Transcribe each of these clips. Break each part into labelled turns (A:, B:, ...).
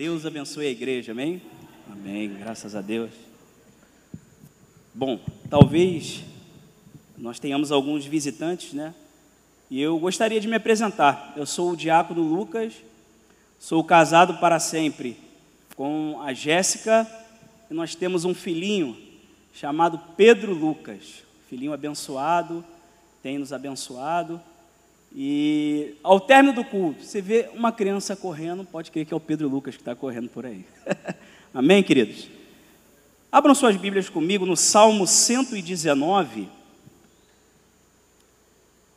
A: Deus abençoe a igreja, amém? Amém, graças a Deus. Bom, talvez nós tenhamos alguns visitantes, né? E eu gostaria de me apresentar. Eu sou o diácono Lucas, sou casado para sempre com a Jéssica e nós temos um filhinho chamado Pedro Lucas. Filhinho abençoado, tem nos abençoado. E ao término do culto, você vê uma criança correndo, pode crer que é o Pedro Lucas que está correndo por aí. Amém, queridos? Abram suas Bíblias comigo no Salmo 119.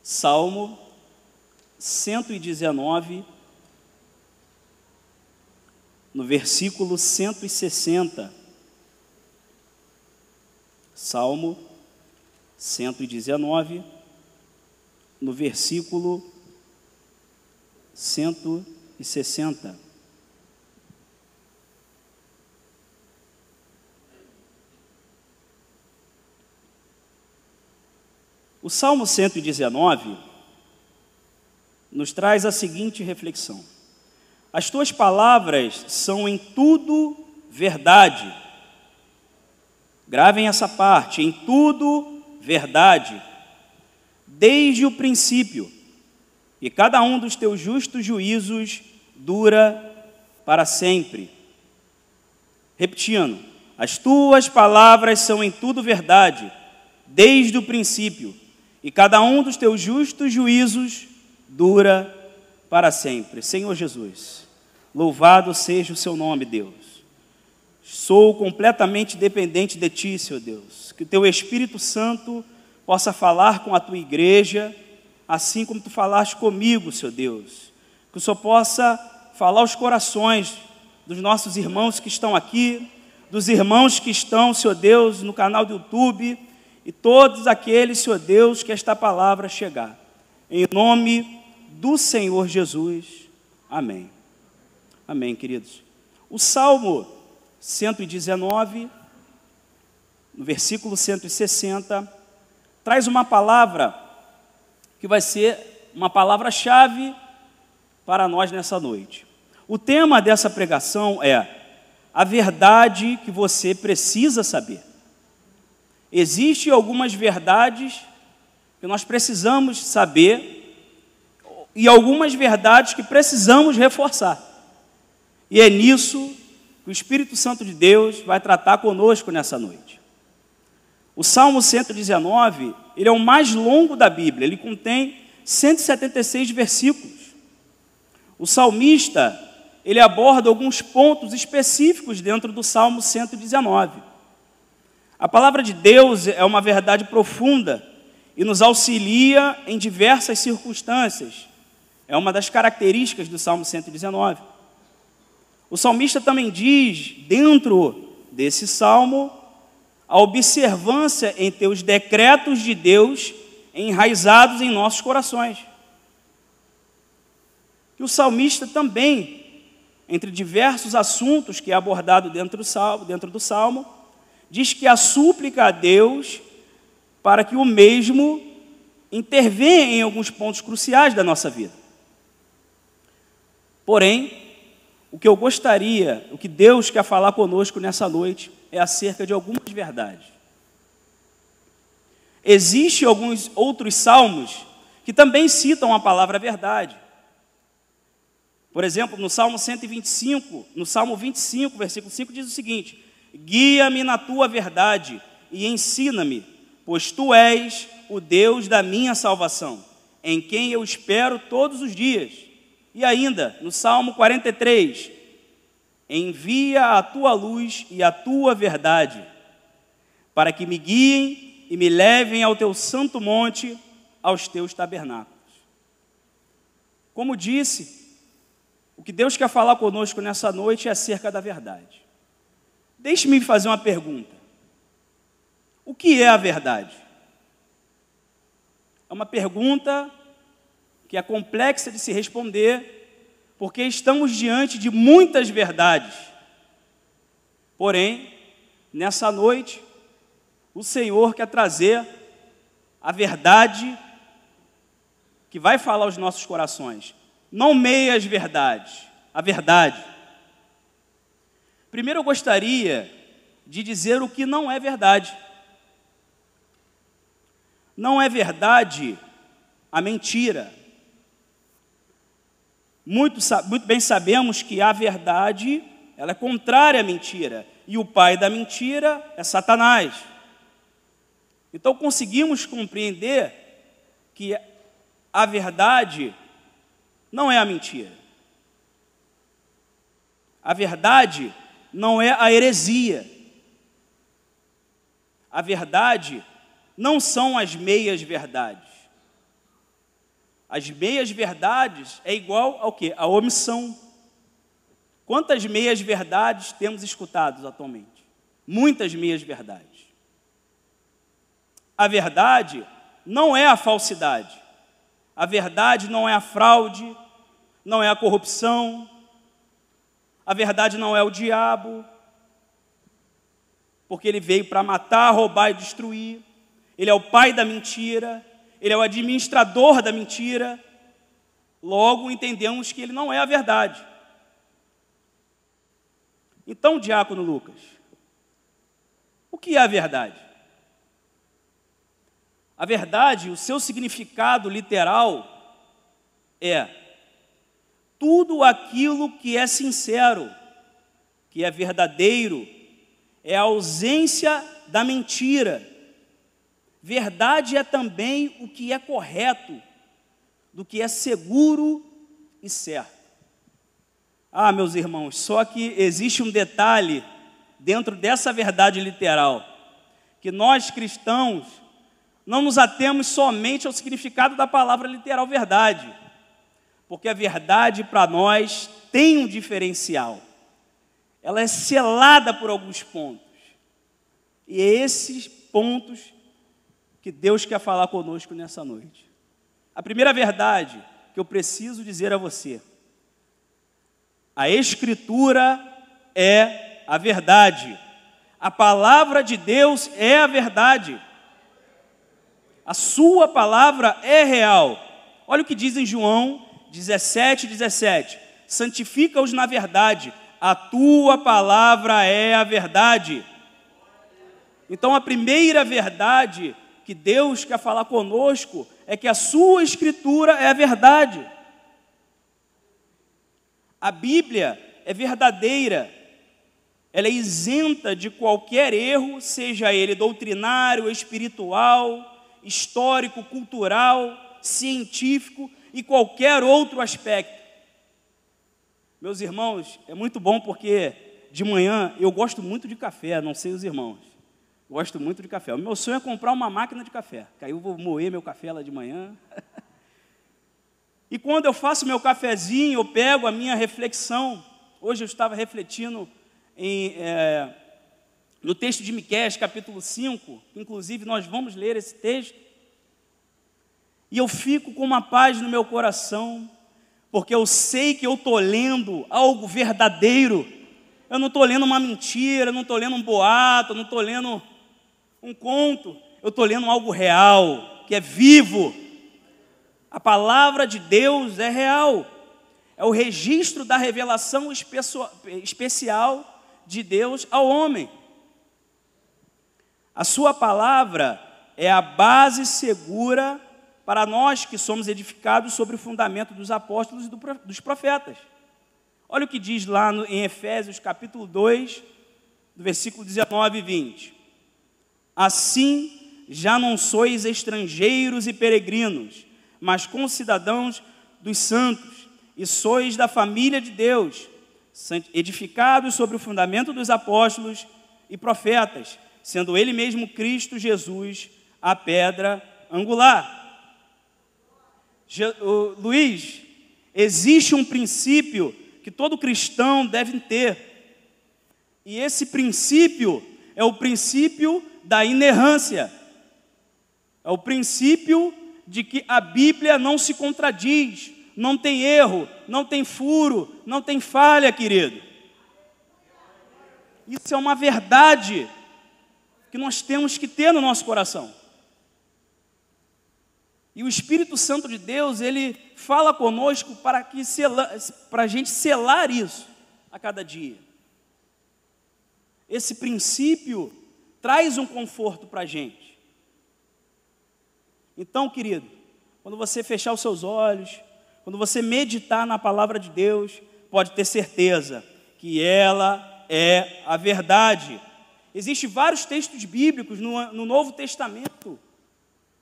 A: Salmo 119, no versículo 160. Salmo 119, no versículo 160. O Salmo 119 nos traz a seguinte reflexão: As tuas palavras são em tudo verdade. Gravem essa parte, em tudo verdade desde o princípio, e cada um dos teus justos juízos dura para sempre. Repetindo, as tuas palavras são em tudo verdade, desde o princípio, e cada um dos teus justos juízos dura para sempre. Senhor Jesus, louvado seja o seu nome, Deus. Sou completamente dependente de Ti, Senhor Deus. Que o Teu Espírito Santo possa falar com a tua igreja, assim como tu falaste comigo, Senhor Deus. Que o Senhor possa falar aos corações dos nossos irmãos que estão aqui, dos irmãos que estão, Senhor Deus, no canal do YouTube e todos aqueles, Senhor Deus, que esta palavra chegar. Em nome do Senhor Jesus. Amém. Amém, queridos. O Salmo 119, no versículo 160, traz uma palavra que vai ser uma palavra-chave para nós nessa noite. O tema dessa pregação é a verdade que você precisa saber. Existem algumas verdades que nós precisamos saber e algumas verdades que precisamos reforçar. E é nisso que o Espírito Santo de Deus vai tratar conosco nessa noite. O Salmo 119, ele é o mais longo da Bíblia, ele contém 176 versículos. O salmista, ele aborda alguns pontos específicos dentro do Salmo 119. A palavra de Deus é uma verdade profunda e nos auxilia em diversas circunstâncias. É uma das características do Salmo 119. O salmista também diz, dentro desse salmo, a observância em teus decretos de Deus enraizados em nossos corações. E o salmista também, entre diversos assuntos que é abordado dentro do salmo, dentro do salmo diz que a súplica a Deus para que o mesmo intervenha em alguns pontos cruciais da nossa vida. Porém, o que eu gostaria, o que Deus quer falar conosco nessa noite, é acerca de algumas verdades. Existem alguns outros salmos que também citam a palavra verdade. Por exemplo, no Salmo 125, no Salmo 25, versículo 5, diz o seguinte: Guia-me na tua verdade e ensina-me, pois tu és o Deus da minha salvação, em quem eu espero todos os dias. E ainda, no Salmo 43, envia a tua luz e a tua verdade, para que me guiem e me levem ao teu santo monte, aos teus tabernáculos. Como disse, o que Deus quer falar conosco nessa noite é acerca da verdade. Deixe-me fazer uma pergunta. O que é a verdade? É uma pergunta que é complexa de se responder, porque estamos diante de muitas verdades. Porém, nessa noite, o Senhor quer trazer a verdade que vai falar aos nossos corações. Não meias verdades, a verdade. Primeiro eu gostaria de dizer o que não é verdade. Não é verdade a mentira. Muito, muito bem sabemos que a verdade ela é contrária à mentira. E o pai da mentira é Satanás. Então conseguimos compreender que a verdade não é a mentira. A verdade não é a heresia. A verdade não são as meias verdades. As meias verdades é igual ao que? A omissão. Quantas meias verdades temos escutado atualmente? Muitas meias verdades. A verdade não é a falsidade. A verdade não é a fraude, não é a corrupção. A verdade não é o diabo, porque ele veio para matar, roubar e destruir. Ele é o pai da mentira, ele é o administrador da mentira. Logo entendemos que ele não é a verdade. Então, diácono Lucas, o que é a verdade? A verdade, o seu significado literal é tudo aquilo que é sincero, que é verdadeiro, é a ausência da mentira. Verdade é também o que é correto, do que é seguro e certo. Ah, meus irmãos, só que existe um detalhe dentro dessa verdade literal, que nós cristãos não nos atemos somente ao significado da palavra literal verdade, porque a verdade para nós tem um diferencial, ela é selada por alguns pontos, e esses pontos que Deus quer falar conosco nessa noite. A primeira verdade que eu preciso dizer a você, a Escritura é a verdade. A palavra de Deus é a verdade. A sua palavra é real. Olha o que diz em João 17, 17. Santifica-os na verdade. A tua palavra é a verdade. Então, a primeira verdade que Deus quer falar conosco é que a sua escritura é a verdade. A Bíblia é verdadeira, ela é isenta de qualquer erro, seja ele doutrinário, espiritual, histórico, cultural, científico e qualquer outro aspecto. Meus irmãos, é muito bom porque de manhã eu gosto muito de café, não sei os irmãos. Gosto muito de café. O meu sonho é comprar uma máquina de café, que aí eu vou moer meu café lá de manhã. E quando eu faço meu cafezinho, eu pego a minha reflexão. Hoje eu estava refletindo em, é, no texto de Miqués, capítulo 5. Inclusive, nós vamos ler esse texto. E eu fico com uma paz no meu coração, porque eu sei que eu estou lendo algo verdadeiro. Eu não estou lendo uma mentira, não estou lendo um boato, não estou lendo um conto. Eu estou lendo algo real, que é vivo a palavra de Deus é real. É o registro da revelação especial de Deus ao homem. A sua palavra é a base segura para nós que somos edificados sobre o fundamento dos apóstolos e dos profetas. Olha o que diz lá em Efésios capítulo 2, do versículo 19 e 20. Assim já não sois estrangeiros e peregrinos, mas concidadãos dos santos, e sois da família de Deus, edificados sobre o fundamento dos apóstolos e profetas, sendo Ele mesmo Cristo Jesus a pedra angular. Luiz, existe um princípio que todo cristão deve ter, e esse princípio é o princípio da inerrância, é o princípio de que a Bíblia não se contradiz, não tem erro, não tem furo, não tem falha, querido. Isso é uma verdade que nós temos que ter no nosso coração. E o Espírito Santo de Deus, ele fala conosco para que para a gente selar isso a cada dia. esse princípio traz um conforto para a gente. Então, querido, quando você fechar os seus olhos, quando você meditar na palavra de Deus, pode ter certeza que ela é a verdade. Existem vários textos bíblicos no, no Novo Testamento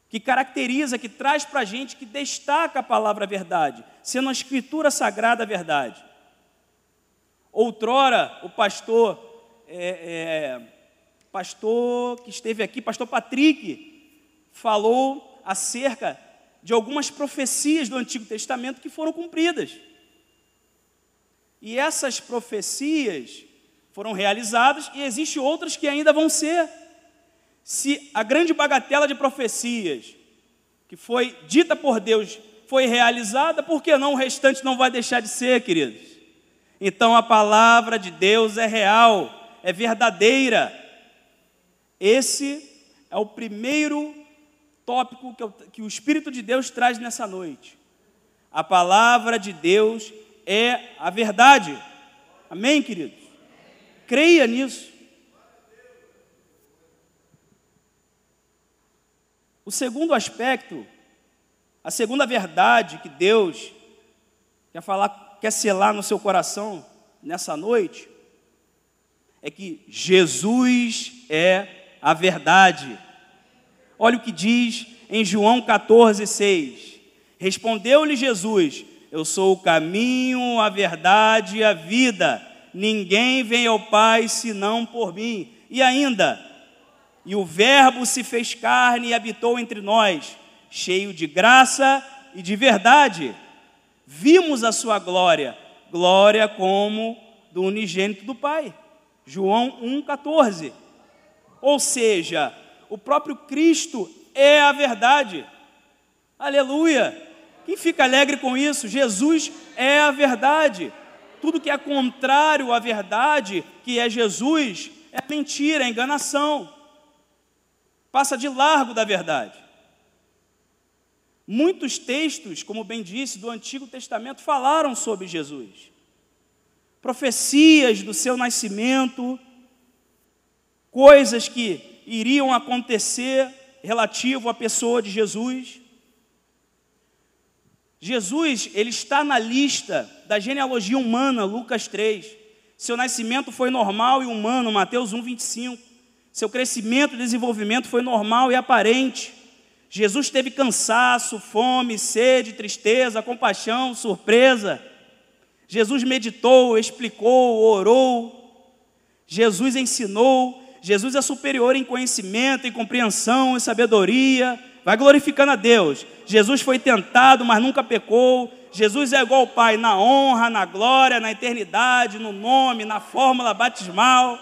A: que caracteriza, que traz para a gente, que destaca a palavra verdade, sendo a escritura sagrada a verdade. Outrora, o pastor, é, é, pastor que esteve aqui, pastor Patrick, falou acerca de algumas profecias do Antigo Testamento que foram cumpridas. E essas profecias foram realizadas e existem outras que ainda vão ser. Se a grande bagatela de profecias que foi dita por Deus foi realizada, por que não o restante não vai deixar de ser, queridos? Então a palavra de Deus é real, é verdadeira. Esse é o primeiro tópico que, eu, que o Espírito de Deus traz nessa noite. A palavra de Deus é a verdade. Amém, queridos? Creia nisso. O segundo aspecto, a segunda verdade que Deus quer falar, quer selar no seu coração nessa noite, é que Jesus é a verdade. Olha o que diz em João 14, 6. Respondeu-lhe Jesus: Eu sou o caminho, a verdade e a vida. Ninguém vem ao Pai senão por mim. E ainda, e o Verbo se fez carne e habitou entre nós, cheio de graça e de verdade. Vimos a sua glória, glória como do unigênito do Pai. João 1,14. Ou seja, o próprio Cristo é a verdade. Aleluia! Quem fica alegre com isso? Jesus é a verdade. Tudo que é contrário à verdade, que é Jesus, é mentira, é enganação passa de largo da verdade. Muitos textos, como bem disse, do Antigo Testamento falaram sobre Jesus. Profecias do seu nascimento, coisas que iriam acontecer relativo à pessoa de Jesus. Jesus, ele está na lista da genealogia humana, Lucas 3. Seu nascimento foi normal e humano, Mateus 1, 25. Seu crescimento e desenvolvimento foi normal e aparente. Jesus teve cansaço, fome, sede, tristeza, compaixão, surpresa. Jesus meditou, explicou, orou. Jesus ensinou. Jesus é superior em conhecimento, em compreensão, em sabedoria. Vai glorificando a Deus. Jesus foi tentado, mas nunca pecou. Jesus é igual ao Pai na honra, na glória, na eternidade, no nome, na fórmula batismal.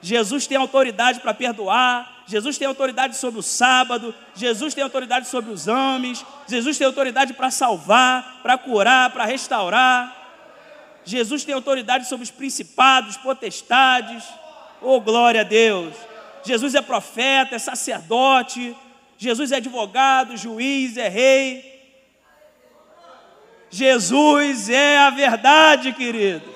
A: Jesus tem autoridade para perdoar, Jesus tem autoridade sobre o sábado, Jesus tem autoridade sobre os homens, Jesus tem autoridade para salvar, para curar, para restaurar. Jesus tem autoridade sobre os principados, potestades. Oh, glória a Deus! Jesus é profeta, é sacerdote, Jesus é advogado, juiz, é rei. Jesus é a verdade, querido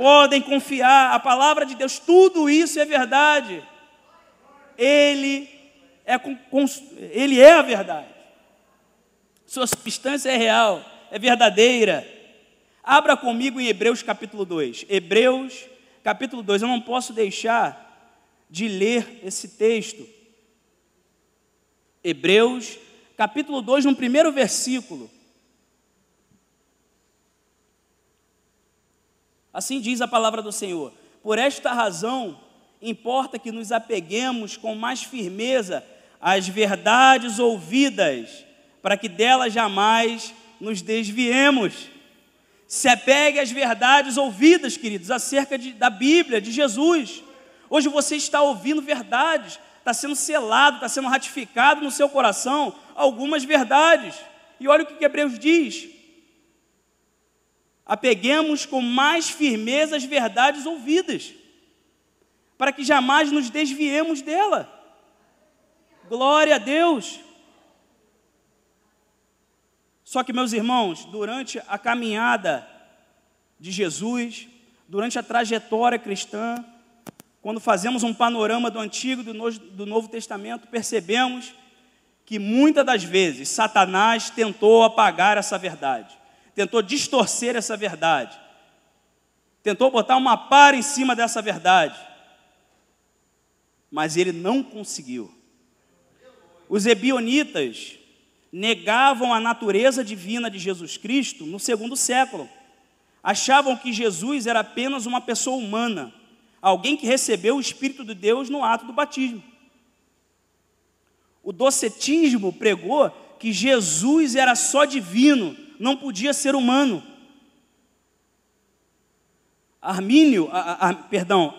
A: podem confiar, a palavra de Deus, tudo isso é verdade. Ele é, ele é a verdade. Sua substância é real, é verdadeira. Abra comigo em Hebreus capítulo 2. Hebreus capítulo 2. Eu não posso deixar de ler esse texto. Hebreus capítulo 2, no primeiro versículo. Assim diz a palavra do Senhor. Por esta razão, importa que nos apeguemos com mais firmeza às verdades ouvidas, para que delas jamais nos desviemos. Se apegue às verdades ouvidas, queridos, acerca de, da Bíblia, de Jesus. Hoje você está ouvindo verdades, está sendo selado, está sendo ratificado no seu coração algumas verdades. E olha o que Hebreus diz: apeguemos com mais firmeza as verdades ouvidas, para que jamais nos desviemos dela. Glória a Deus. Só que, meus irmãos, durante a caminhada de Jesus, durante a trajetória cristã, quando fazemos um panorama do Antigo e do Novo Testamento, percebemos que muitas das vezes Satanás tentou apagar essa verdade, tentou distorcer essa verdade, tentou botar uma para em cima dessa verdade, mas ele não conseguiu. Os ebionitas negavam a natureza divina de Jesus Cristo no segundo século. Achavam que Jesus era apenas uma pessoa humana, alguém que recebeu o Espírito de Deus no ato do batismo. O docetismo pregou que Jesus era só divino, não podia ser humano. Armínio, a, a, perdão,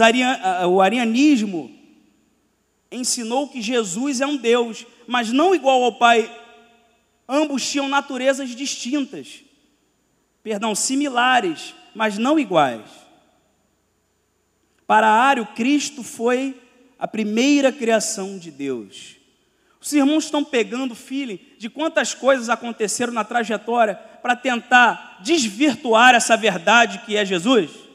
A: arian, a, o arianismo ensinou que Jesus é um Deus, mas não igual ao Pai. Ambos tinham naturezas distintas, perdão, similares, mas não iguais. Para Ário, Cristo foi a primeira criação de Deus. Os irmãos estão pegando feeling de quantas coisas aconteceram na trajetória para tentar desvirtuar essa verdade que é Jesus?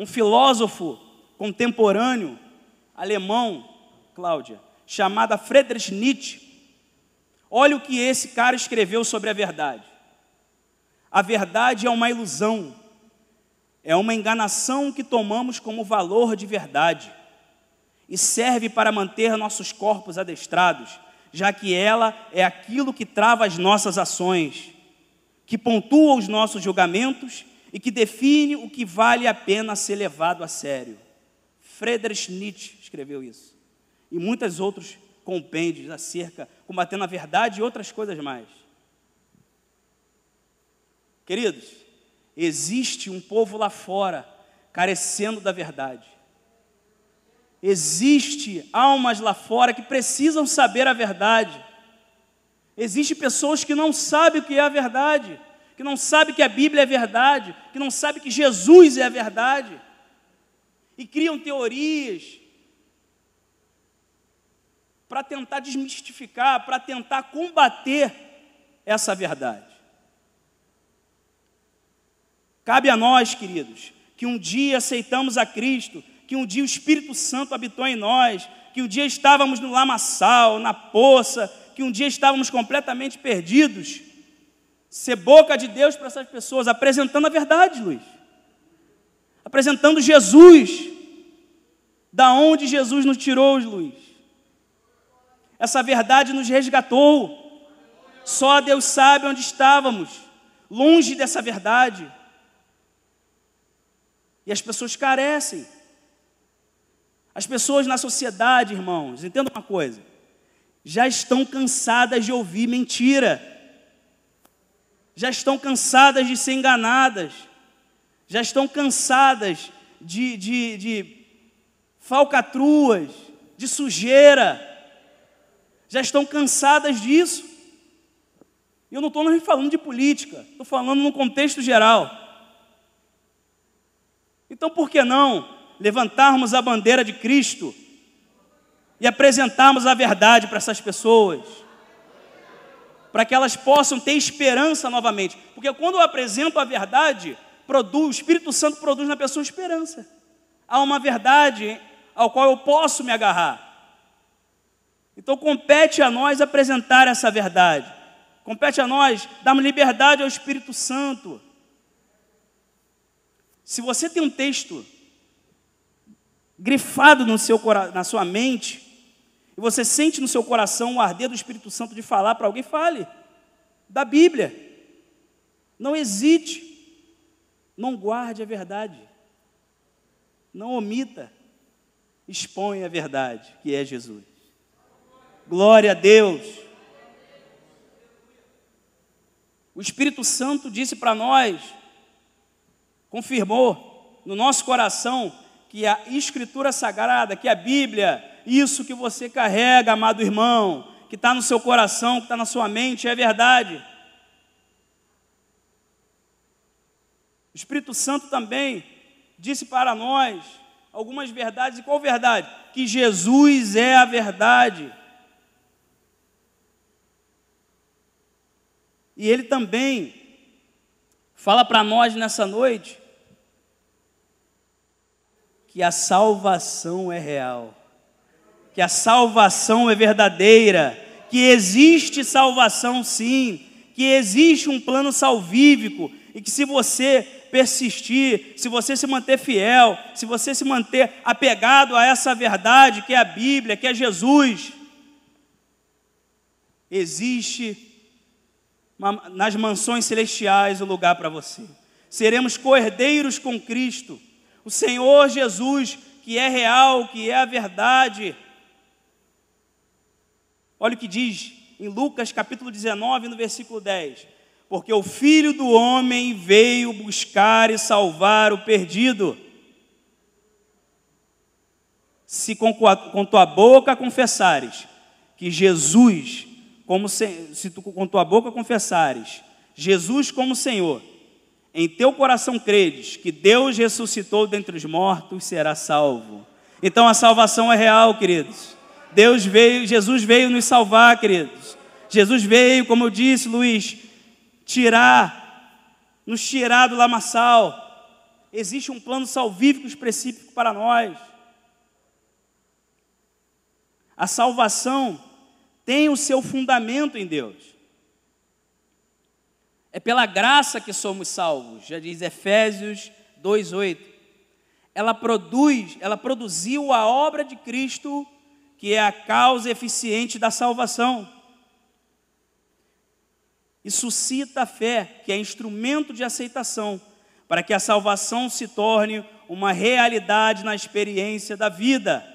A: Um filósofo contemporâneo alemão, Cláudia, chamado Friedrich Nietzsche. Olha o que esse cara escreveu sobre a verdade. A verdade é uma ilusão, é uma enganação que tomamos como valor de verdade e serve para manter nossos corpos adestrados, já que ela é aquilo que trava as nossas ações, que pontua os nossos julgamentos e que define o que vale a pena ser levado a sério. Friedrich Nietzsche escreveu isso. E muitos outros compêndios acerca, combatendo a verdade e outras coisas mais. Queridos, existe um povo lá fora carecendo da verdade. Existe almas lá fora que precisam saber a verdade. Existem pessoas que não sabem o que é a verdade, que não sabem que a Bíblia é verdade, que não sabem que Jesus é a verdade, e criam teorias para tentar desmistificar, para tentar combater essa verdade. Cabe a nós, queridos, que um dia aceitamos a Cristo, que um dia o Espírito Santo habitou em nós, que um dia estávamos no lamaçal, na poça, que um dia estávamos completamente perdidos. Ser boca de Deus para essas pessoas, apresentando a verdade, Luiz. Apresentando Jesus. Da onde Jesus nos tirou, Luiz. Essa verdade nos resgatou. Só Deus sabe onde estávamos, longe dessa verdade. E as pessoas carecem. As pessoas na sociedade, irmãos, entenda uma coisa, já estão cansadas de ouvir mentira, já estão cansadas de ser enganadas, já estão cansadas de, de, de falcatruas, de sujeira, já estão cansadas disso. E eu não estou falando de política, estou falando no contexto geral. Então, por que não levantarmos a bandeira de Cristo e apresentarmos a verdade para essas pessoas, para que elas possam ter esperança novamente. Porque quando eu apresento a verdade, produz, o Espírito Santo produz na pessoa esperança. Há uma verdade ao qual eu posso me agarrar. Então compete a nós apresentar essa verdade. Compete a nós darmos liberdade ao Espírito Santo. Se você tem um texto grifado no seu, na sua mente, e você sente no seu coração o arder do Espírito Santo de falar para alguém, fale da Bíblia. Não hesite, não guarde a verdade, não omita, expõe a verdade, que é Jesus. Glória a Deus. O Espírito Santo disse para nós, confirmou no nosso coração que a Escritura Sagrada, que a Bíblia, isso que você carrega, amado irmão, que está no seu coração, que está na sua mente, é verdade. O Espírito Santo também disse para nós algumas verdades, e qual verdade? Que Jesus é a verdade. E Ele também fala para nós nessa noite que a salvação é real, que a salvação é verdadeira, que existe salvação sim, que existe um plano salvífico e que se você persistir, se você se manter fiel, se você se manter apegado a essa verdade que é a Bíblia, que é Jesus, existe nas mansões celestiais o lugar para você. Seremos cordeiros com Cristo, o Senhor Jesus, que é real, que é a verdade. Olha o que diz em Lucas capítulo 19, no versículo 10 porque o Filho do Homem veio buscar e salvar o perdido. Se com, com tua boca confessares que Jesus, como se, se tu com tua boca confessares Jesus como Senhor, em teu coração credes que Deus ressuscitou dentre os mortos, será salvo. Então a salvação é real, queridos. Deus veio, Jesus veio nos salvar, queridos. Jesus veio, como eu disse, Luiz, tirar, nos tirar do lamaçal. Existe um plano salvífico específico para nós. A salvação tem o seu fundamento em Deus. É pela graça que somos salvos, já diz Efésios 2:8. Ela produz, ela produziu a obra de Cristo, que é a causa eficiente da salvação e suscita a fé, que é instrumento de aceitação, para que a salvação se torne uma realidade na experiência da vida.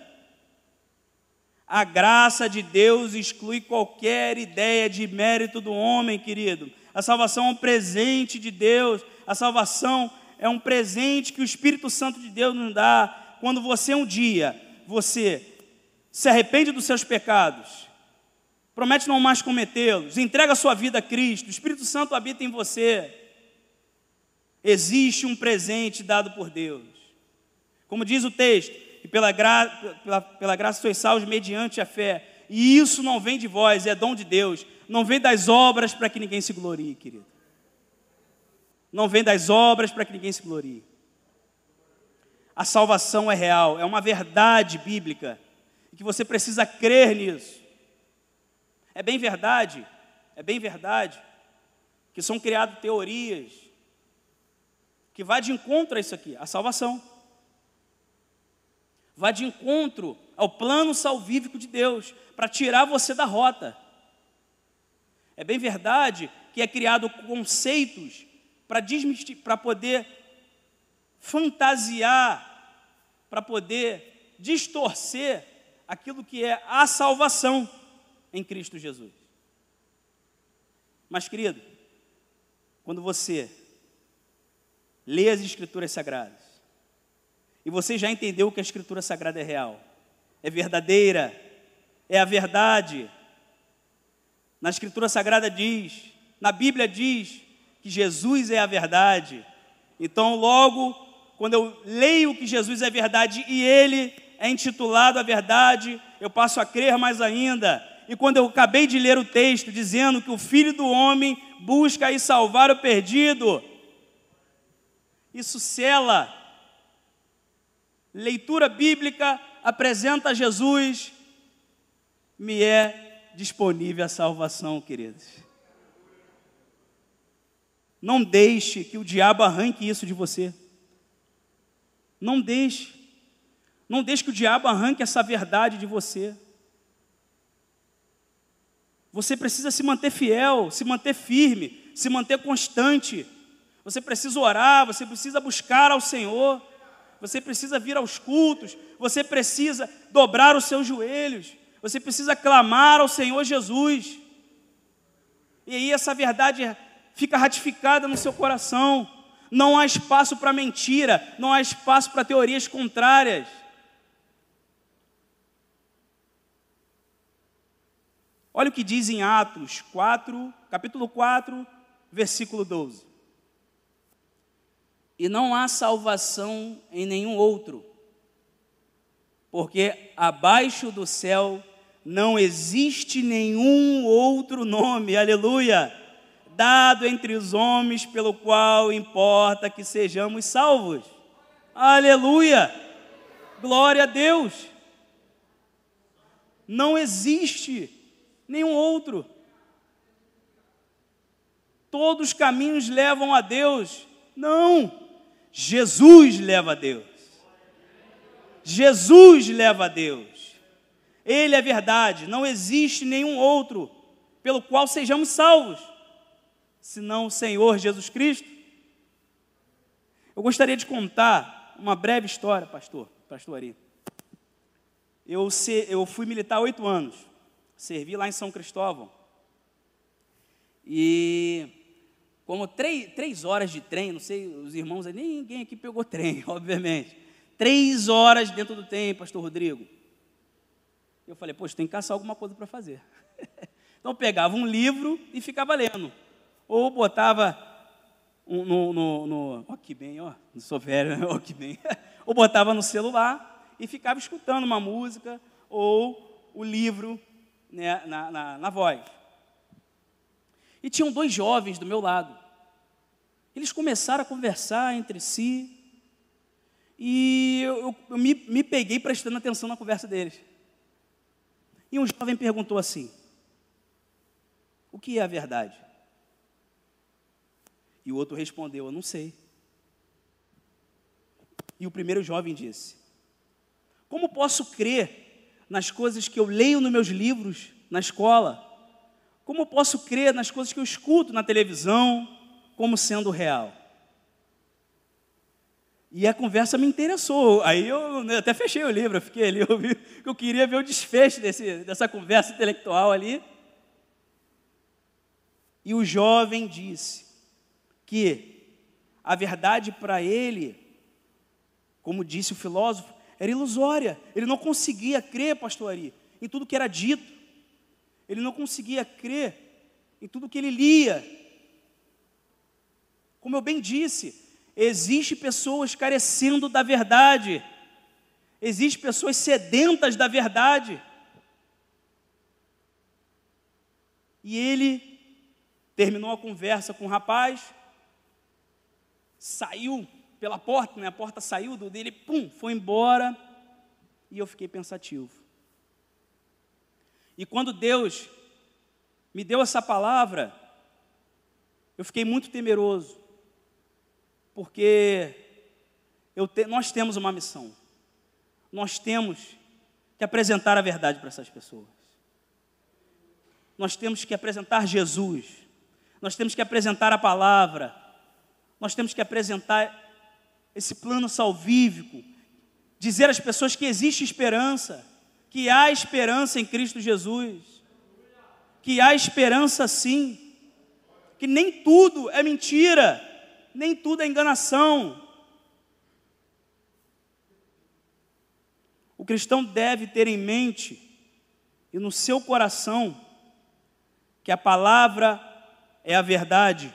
A: A graça de Deus exclui qualquer ideia de mérito do homem, querido. A salvação é um presente de Deus, a salvação é um presente que o Espírito Santo de Deus nos dá. Quando você um dia, você se arrepende dos seus pecados, promete não mais cometê-los, entrega a sua vida a Cristo, o Espírito Santo habita em você. Existe um presente dado por Deus. Como diz o texto, que pela, gra pela, pela graça sois salvos mediante a fé. E isso não vem de vós, é dom de Deus. Não vem das obras para que ninguém se glorie, querido. Não vem das obras para que ninguém se glorie. A salvação é real, é uma verdade bíblica. Que você precisa crer nisso. É bem verdade, é bem verdade, que são criadas teorias que vai de encontro a isso aqui, a salvação. Vai de encontro ao plano salvífico de Deus para tirar você da rota. É bem verdade que é criado conceitos para para poder fantasiar, para poder distorcer aquilo que é a salvação em Cristo Jesus. Mas, querido, quando você lê as Escrituras Sagradas, e você já entendeu que a Escritura Sagrada é real, é verdadeira, é a verdade. Na Escritura Sagrada diz, na Bíblia diz que Jesus é a verdade. Então, logo, quando eu leio que Jesus é verdade e Ele é intitulado a verdade, eu passo a crer mais ainda e quando eu acabei de ler o texto dizendo que o filho do homem busca e salvar o perdido, isso cela. Leitura bíblica apresenta Jesus, me é disponível a salvação, queridos. Não deixe que o diabo arranque isso de você. Não deixe. Não deixe que o diabo arranque essa verdade de você. Você precisa se manter fiel, se manter firme, se manter constante. Você precisa orar, você precisa buscar ao Senhor, você precisa vir aos cultos, você precisa dobrar os seus joelhos, você precisa clamar ao Senhor Jesus. E aí essa verdade fica ratificada no seu coração. Não há espaço para mentira, não há espaço para teorias contrárias. Olha o que diz em Atos 4, capítulo 4, versículo 12. E não há salvação em nenhum outro, porque abaixo do céu não existe nenhum outro nome, aleluia, dado entre os homens pelo qual importa que sejamos salvos. Aleluia! Glória a Deus. Não existe nenhum outro. Todos os caminhos levam a Deus. Não. Jesus leva a Deus. Jesus leva a Deus. Ele é verdade. Não existe nenhum outro pelo qual sejamos salvos, senão o Senhor Jesus Cristo. Eu gostaria de contar uma breve história, pastor, pastor Ari. Eu, eu fui militar oito anos, servi lá em São Cristóvão. E como três, três horas de trem, não sei, os irmãos, ninguém aqui pegou trem, obviamente. Três horas dentro do trem, pastor Rodrigo. Eu falei, poxa, tem que caçar alguma coisa para fazer. então eu pegava um livro e ficava lendo. Ou botava um, no, no, no, ó que bem, ó, não sou velho, ó que bem. ou botava no celular e ficava escutando uma música ou o livro né, na, na, na voz. E tinham dois jovens do meu lado. Eles começaram a conversar entre si e eu, eu, eu me, me peguei prestando atenção na conversa deles. E um jovem perguntou assim: O que é a verdade? E o outro respondeu: Eu não sei. E o primeiro jovem disse: como posso crer nas coisas que eu leio nos meus livros na escola? Como posso crer nas coisas que eu escuto na televisão como sendo real? E a conversa me interessou. Aí eu até fechei o livro, eu fiquei ali, eu, vi, eu queria ver o desfecho desse, dessa conversa intelectual ali. E o jovem disse que a verdade para ele, como disse o filósofo, era ilusória. Ele não conseguia crer, pastor Ari, em tudo que era dito. Ele não conseguia crer em tudo que ele lia. Como eu bem disse, existe pessoas carecendo da verdade. Existem pessoas sedentas da verdade. E ele terminou a conversa com o rapaz, saiu pela porta, né? a porta saiu do dele, pum, foi embora, e eu fiquei pensativo. E quando Deus me deu essa palavra, eu fiquei muito temeroso, porque te, nós temos uma missão, nós temos que apresentar a verdade para essas pessoas, nós temos que apresentar Jesus, nós temos que apresentar a palavra, nós temos que apresentar esse plano salvífico, dizer às pessoas que existe esperança, que há esperança em Cristo Jesus, que há esperança sim, que nem tudo é mentira, nem tudo é enganação. O cristão deve ter em mente e no seu coração que a palavra é a verdade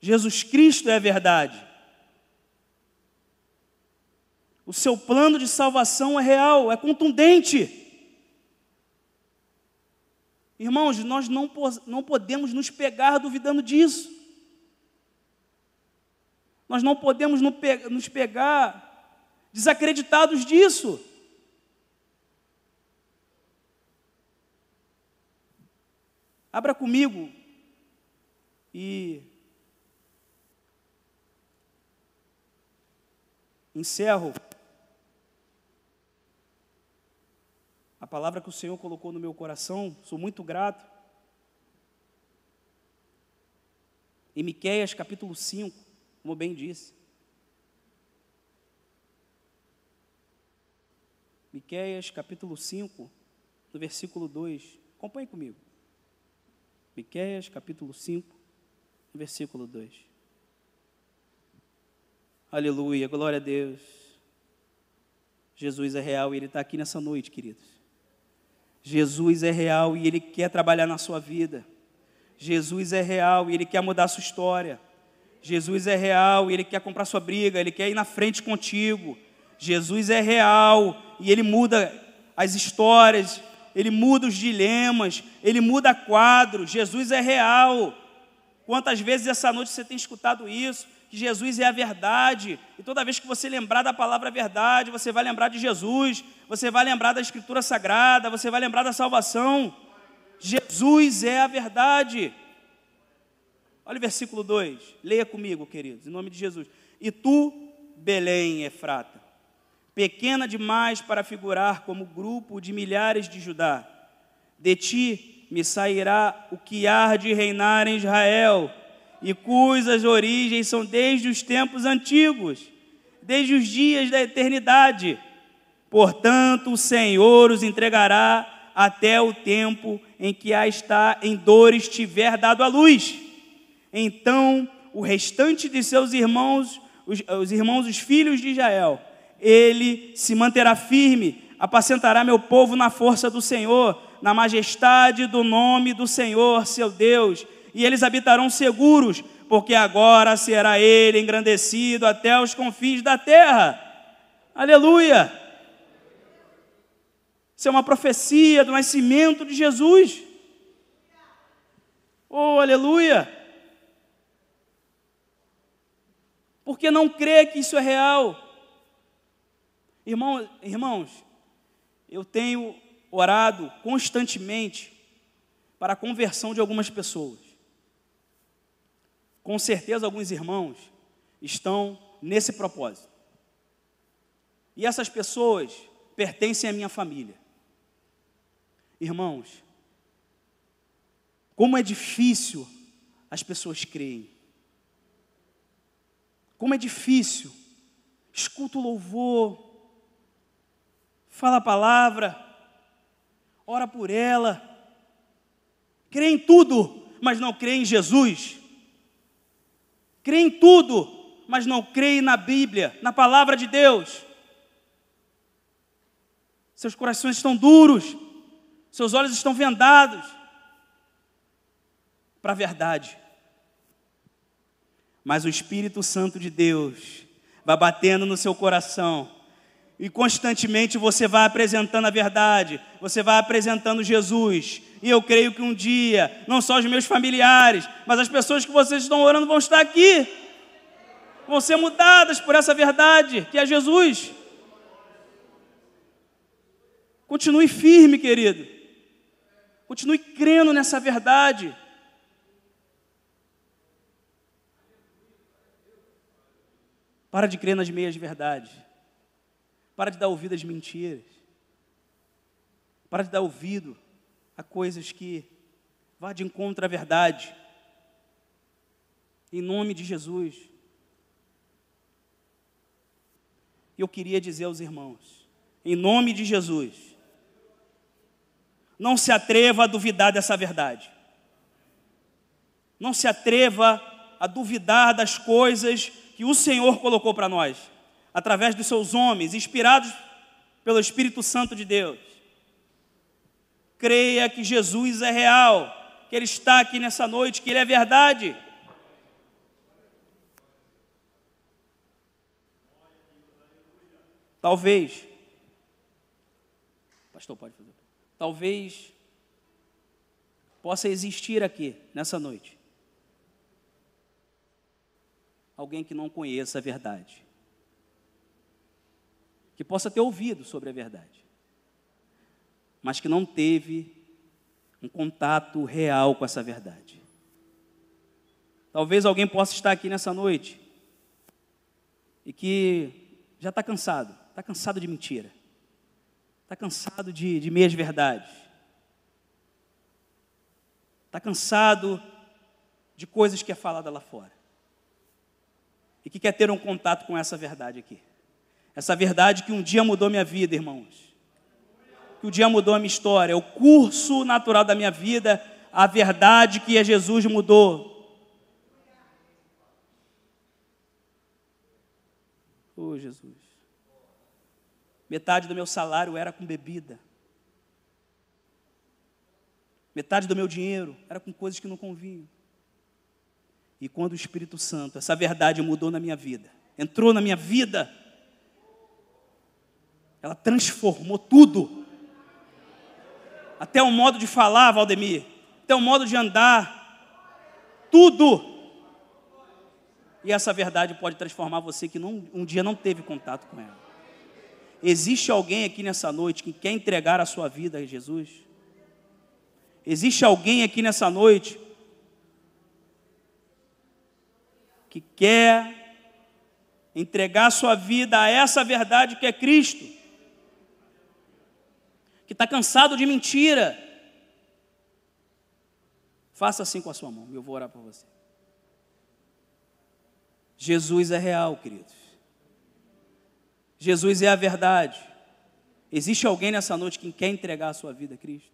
A: Jesus Cristo é a verdade. O seu plano de salvação é real, é contundente. Irmãos, nós não, não podemos nos pegar duvidando disso. Nós não podemos nos pegar desacreditados disso. Abra comigo e Encerro. A palavra que o Senhor colocou no meu coração, sou muito grato. Em Miqueias capítulo 5, como bem disse. Miqueias capítulo 5, no versículo 2. Acompanhe comigo. Miqueias capítulo 5, no versículo 2. Aleluia, glória a Deus. Jesus é real e Ele está aqui nessa noite, queridos. Jesus é real e Ele quer trabalhar na sua vida. Jesus é real e Ele quer mudar a sua história. Jesus é real e Ele quer comprar sua briga, Ele quer ir na frente contigo. Jesus é real e Ele muda as histórias, Ele muda os dilemas, Ele muda quadros. Jesus é real. Quantas vezes essa noite você tem escutado isso? Que Jesus é a verdade. E toda vez que você lembrar da palavra verdade, você vai lembrar de Jesus, você vai lembrar da Escritura Sagrada, você vai lembrar da salvação. Jesus é a verdade. Olha o versículo 2, leia comigo, queridos, em nome de Jesus. E tu, Belém, Efrata, pequena demais para figurar como grupo de milhares de Judá, de ti me sairá o que há de reinar em Israel e cujas origens são desde os tempos antigos, desde os dias da eternidade. Portanto, o Senhor os entregará até o tempo em que a está em dores tiver dado a luz. Então, o restante de seus irmãos, os, os irmãos, os filhos de Israel, ele se manterá firme, apacentará meu povo na força do Senhor, na majestade do nome do Senhor, seu Deus e eles habitarão seguros, porque agora será ele engrandecido até os confins da terra. Aleluia! Isso é uma profecia do nascimento de Jesus. Oh, aleluia! Por que não crê que isso é real? Irmão, irmãos, eu tenho orado constantemente para a conversão de algumas pessoas. Com certeza, alguns irmãos estão nesse propósito. E essas pessoas pertencem à minha família. Irmãos, como é difícil as pessoas creem. Como é difícil. Escuta o louvor, fala a palavra, ora por ela, crê em tudo, mas não crê em Jesus crê em tudo, mas não crê na Bíblia, na palavra de Deus. Seus corações estão duros, seus olhos estão vendados para a verdade. Mas o Espírito Santo de Deus vai batendo no seu coração e constantemente você vai apresentando a verdade, você vai apresentando Jesus. E eu creio que um dia, não só os meus familiares, mas as pessoas que vocês estão orando vão estar aqui, vão ser mudadas por essa verdade, que é Jesus. Continue firme, querido. Continue crendo nessa verdade. Para de crer nas meias verdades. Para de dar ouvido às mentiras. Para de dar ouvido a coisas que vá de encontro à verdade. Em nome de Jesus. Eu queria dizer aos irmãos, em nome de Jesus, não se atreva a duvidar dessa verdade. Não se atreva a duvidar das coisas que o Senhor colocou para nós através dos seus homens, inspirados pelo Espírito Santo de Deus. Creia que Jesus é real, que Ele está aqui nessa noite, que Ele é verdade. Talvez, pastor, pode fazer. Talvez possa existir aqui nessa noite alguém que não conheça a verdade que possa ter ouvido sobre a verdade, mas que não teve um contato real com essa verdade. Talvez alguém possa estar aqui nessa noite e que já está cansado, está cansado de mentira, está cansado de, de meias verdades, está cansado de coisas que é falada lá fora e que quer ter um contato com essa verdade aqui. Essa verdade que um dia mudou minha vida, irmãos. Que um dia mudou a minha história. O curso natural da minha vida, a verdade que é Jesus mudou. Oh, Jesus. Metade do meu salário era com bebida. Metade do meu dinheiro era com coisas que não convinham. E quando o Espírito Santo, essa verdade mudou na minha vida, entrou na minha vida, ela transformou tudo. Até o modo de falar, Valdemir, até o modo de andar, tudo. E essa verdade pode transformar você que não, um dia não teve contato com ela. Existe alguém aqui nessa noite que quer entregar a sua vida a Jesus? Existe alguém aqui nessa noite que quer entregar a sua vida a essa verdade que é Cristo? Que está cansado de mentira? Faça assim com a sua mão, eu vou orar por você. Jesus é real, queridos. Jesus é a verdade. Existe alguém nessa noite que quer entregar a sua vida a Cristo?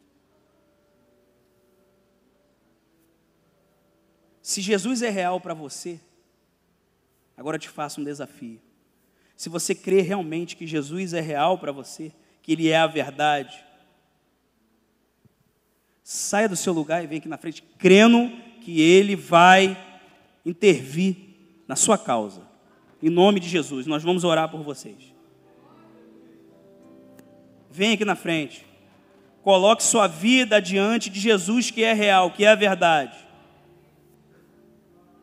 A: Se Jesus é real para você, agora te faço um desafio. Se você crê realmente que Jesus é real para você, que Ele é a verdade, saia do seu lugar e vem aqui na frente, crendo que Ele vai intervir na sua causa. Em nome de Jesus, nós vamos orar por vocês. Vem aqui na frente. Coloque sua vida diante de Jesus, que é real, que é a verdade.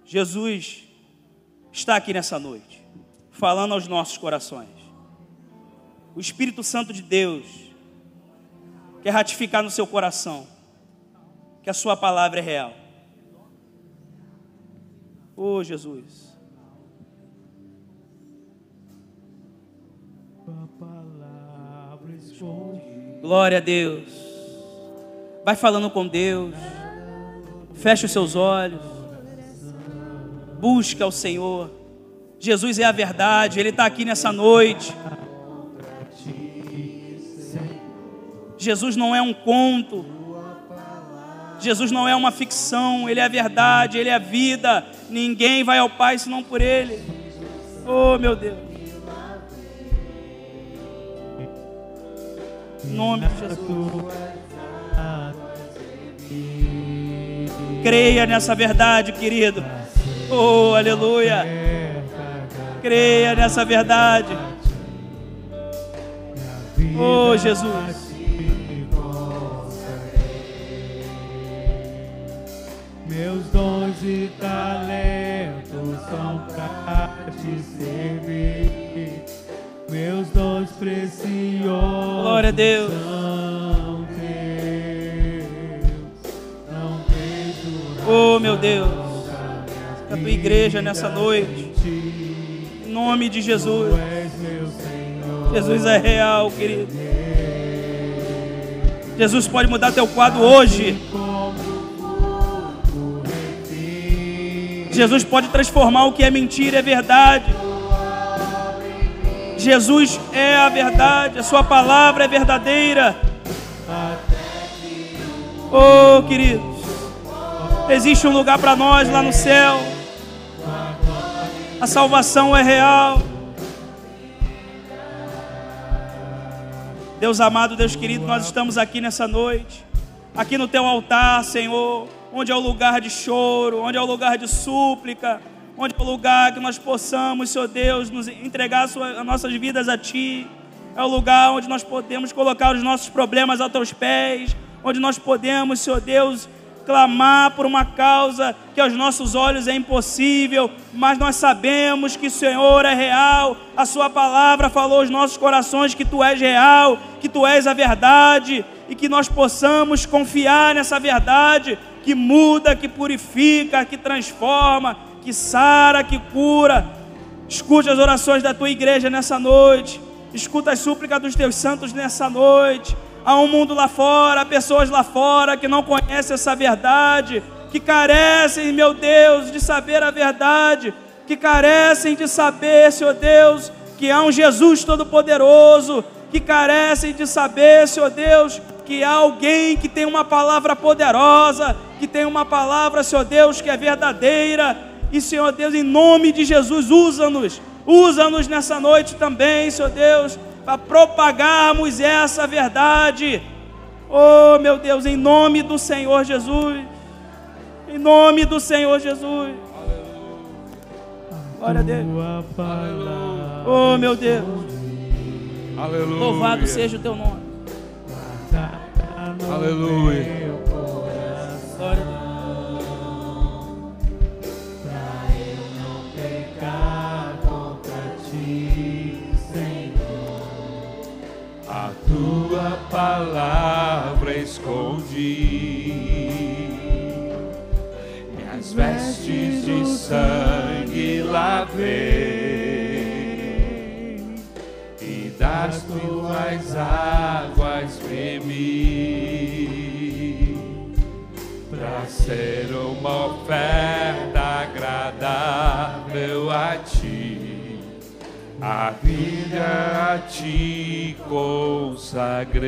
A: Jesus está aqui nessa noite, falando aos nossos corações. O Espírito Santo de Deus quer ratificar no seu coração que a Sua palavra é real. Oh, Jesus. Glória a Deus. Vai falando com Deus. Feche os seus olhos busca o Senhor. Jesus é a verdade, Ele está aqui nessa noite. Jesus não é um conto, Jesus não é uma ficção, Ele é a verdade, Ele é a vida. Ninguém vai ao Pai senão por Ele. Oh, meu Deus. Em nome de Jesus. Creia nessa verdade, querido. Oh, aleluia. Creia nessa verdade. Oh, Jesus.
B: Meus dons e talentos são para te servir. Meus dons preciosos.
A: Glória a Deus.
B: São teus. Não vejo
A: Oh, meu Deus da tua igreja nessa noite. Em nome de Jesus. Jesus é real, querido. Jesus pode mudar teu quadro hoje. Jesus pode transformar o que é mentira, é verdade. Jesus é a verdade, a sua palavra é verdadeira. Oh, queridos, existe um lugar para nós lá no céu. A salvação é real. Deus amado, Deus querido, nós estamos aqui nessa noite, aqui no teu altar, Senhor, onde é o lugar de choro, onde é o lugar de súplica, onde é o lugar que nós possamos, Senhor Deus, nos entregar as nossas vidas a Ti. É o lugar onde nós podemos colocar os nossos problemas aos teus pés, onde nós podemos, Senhor Deus, clamar por uma causa que aos nossos olhos é impossível, mas nós sabemos que o Senhor é real, a Sua palavra falou aos nossos corações que Tu és real, que Tu és a verdade e que nós possamos confiar nessa verdade que muda, que purifica, que transforma, que sara, que cura. Escute as orações da tua igreja nessa noite, escuta as súplicas dos teus santos nessa noite. Há um mundo lá fora, há pessoas lá fora que não conhecem essa verdade, que carecem, meu Deus, de saber a verdade, que carecem de saber, Senhor Deus, que há um Jesus Todo-Poderoso, que carecem de saber, Senhor Deus, que há alguém que tem uma palavra poderosa, que tem uma palavra, Senhor Deus, que é verdadeira. E, Senhor Deus, em nome de Jesus, usa-nos, usa-nos nessa noite também, Senhor Deus, para propagarmos essa verdade. Oh, meu Deus, em nome do Senhor Jesus. Em nome do Senhor Jesus. Glória a Deus. Oh, meu Deus.
C: Aleluia.
A: Louvado seja o teu nome.
C: Aleluia. Escondi. Minhas vestes de sangue lavei e das tuas águas bebi para ser uma oferta agradável a ti. A vida a ti consagrei.